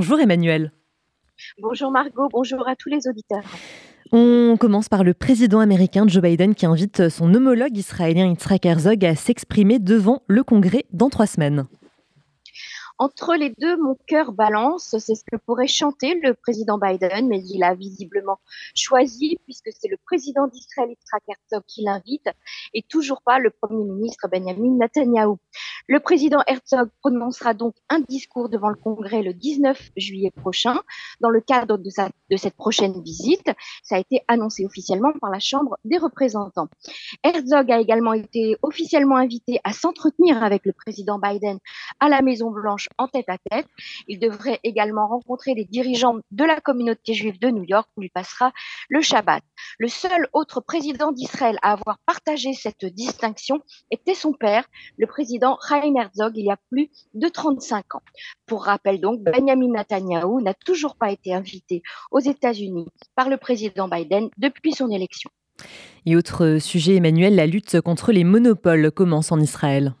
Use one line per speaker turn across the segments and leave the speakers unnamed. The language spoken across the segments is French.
Bonjour Emmanuel.
Bonjour Margot, bonjour à tous les auditeurs.
On commence par le président américain Joe Biden qui invite son homologue israélien Yitzhak Herzog à s'exprimer devant le Congrès dans trois semaines.
Entre les deux, mon cœur balance. C'est ce que pourrait chanter le président Biden, mais il a visiblement choisi, puisque c'est le président d'Israël, Yitzhak Herzog, qui l'invite, et toujours pas le premier ministre Benjamin Netanyahu. Le président Herzog prononcera donc un discours devant le Congrès le 19 juillet prochain, dans le cadre de, cette prochaine visite. Ça a été annoncé officiellement par la Chambre des représentants. Herzog a également été officiellement invité à s'entretenir avec le président Biden à la Maison Blanche en tête à tête. Il devrait également rencontrer les dirigeants de la communauté juive de New York où il passera le Shabbat. Le seul autre président d'Israël à avoir partagé cette distinction était son père, le président Chaim Herzog, il y a plus de 35 ans. Pour rappel donc, Benjamin Netanyahu n'a toujours pas été invité aux États-Unis par le président Biden depuis son élection.
Et autre sujet, Emmanuel, la lutte contre les monopoles commence en Israël.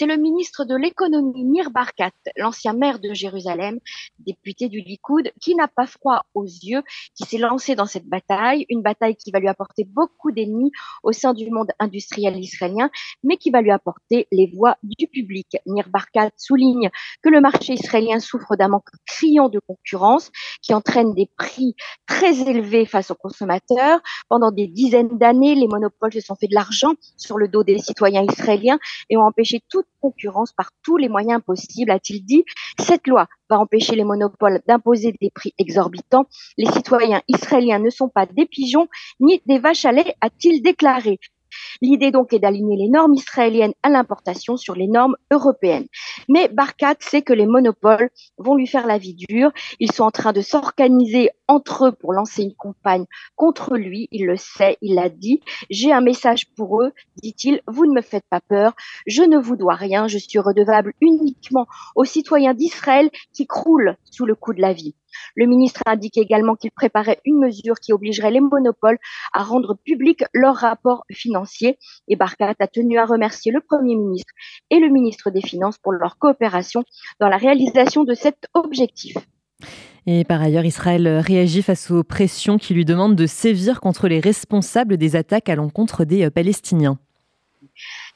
C'est le ministre de l'économie Nir Barkat, l'ancien maire de Jérusalem, député du Likoud, qui n'a pas froid aux yeux, qui s'est lancé dans cette bataille, une bataille qui va lui apporter beaucoup d'ennemis au sein du monde industriel israélien, mais qui va lui apporter les voix du public. Nir Barkat souligne que le marché israélien souffre d'un manque criant de concurrence qui entraîne des prix très élevés face aux consommateurs. Pendant des dizaines d'années, les monopoles se sont fait de l'argent sur le dos des citoyens israéliens et ont empêché toute concurrence par tous les moyens possibles, a-t-il dit. Cette loi va empêcher les monopoles d'imposer des prix exorbitants. Les citoyens israéliens ne sont pas des pigeons ni des vaches à lait, a-t-il déclaré. L'idée donc est d'aligner les normes israéliennes à l'importation sur les normes européennes. Mais Barkat sait que les monopoles vont lui faire la vie dure. Ils sont en train de s'organiser entre eux pour lancer une campagne contre lui. Il le sait, il l'a dit. J'ai un message pour eux, dit-il. Vous ne me faites pas peur. Je ne vous dois rien. Je suis redevable uniquement aux citoyens d'Israël qui croulent sous le coup de la vie. Le ministre a indiqué également qu'il préparait une mesure qui obligerait les monopoles à rendre public leurs rapports financiers. Et Barkat a tenu à remercier le Premier ministre et le ministre des Finances pour leur coopération dans la réalisation de cet objectif.
Et par ailleurs, Israël réagit face aux pressions qui lui demandent de sévir contre les responsables des attaques à l'encontre des euh, Palestiniens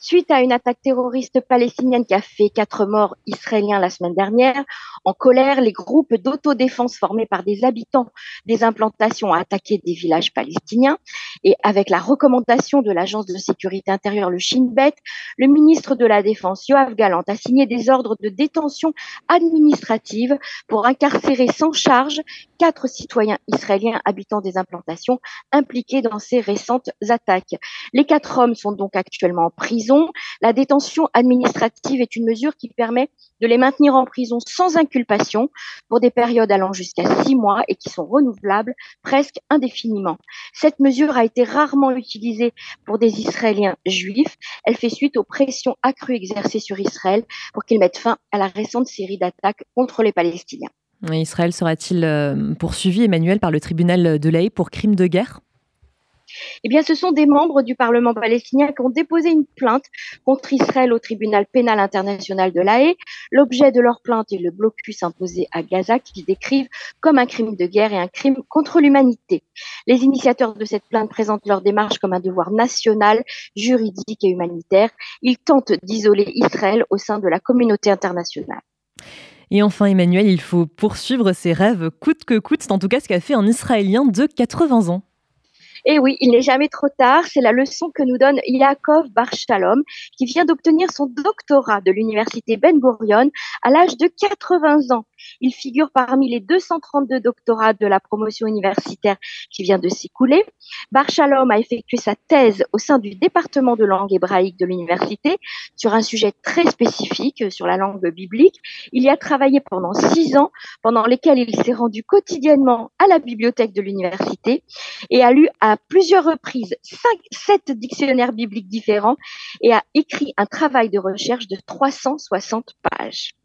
suite à une attaque terroriste palestinienne qui a fait quatre morts israéliens la semaine dernière. En colère, les groupes d'autodéfense formés par des habitants des implantations ont attaqué des villages palestiniens. Et avec la recommandation de l'agence de sécurité intérieure, le Shin Bet, le ministre de la Défense, Yoav Galant, a signé des ordres de détention administrative pour incarcérer sans charge quatre citoyens israéliens habitant des implantations impliqués dans ces récentes attaques. Les quatre hommes sont donc actuellement en prison la détention administrative est une mesure qui permet de les maintenir en prison sans inculpation pour des périodes allant jusqu'à six mois et qui sont renouvelables presque indéfiniment. Cette mesure a été rarement utilisée pour des Israéliens juifs. Elle fait suite aux pressions accrues exercées sur Israël pour qu'il mette fin à la récente série d'attaques contre les Palestiniens.
Israël sera-t-il euh, poursuivi, Emmanuel, par le tribunal de l'Aïe pour crimes de guerre?
Eh bien, ce sont des membres du Parlement palestinien qui ont déposé une plainte contre Israël au tribunal pénal international de La Haye. L'objet de leur plainte est le blocus imposé à Gaza qu'ils décrivent comme un crime de guerre et un crime contre l'humanité. Les initiateurs de cette plainte présentent leur démarche comme un devoir national, juridique et humanitaire. Ils tentent d'isoler Israël au sein de la communauté internationale.
Et enfin, Emmanuel, il faut poursuivre ses rêves coûte que coûte. C'est en tout cas ce qu'a fait un Israélien de 80 ans.
Et oui, il n'est jamais trop tard. C'est la leçon que nous donne Yaakov Bar Shalom, qui vient d'obtenir son doctorat de l'université Ben Gurion à l'âge de 80 ans. Il figure parmi les 232 doctorats de la promotion universitaire qui vient de s'écouler. Bar Shalom a effectué sa thèse au sein du département de langue hébraïque de l'université sur un sujet très spécifique sur la langue biblique. Il y a travaillé pendant six ans, pendant lesquels il s'est rendu quotidiennement à la bibliothèque de l'université et a lu à plusieurs reprises cinq, sept dictionnaires bibliques différents et a écrit un travail de recherche de 360 pages.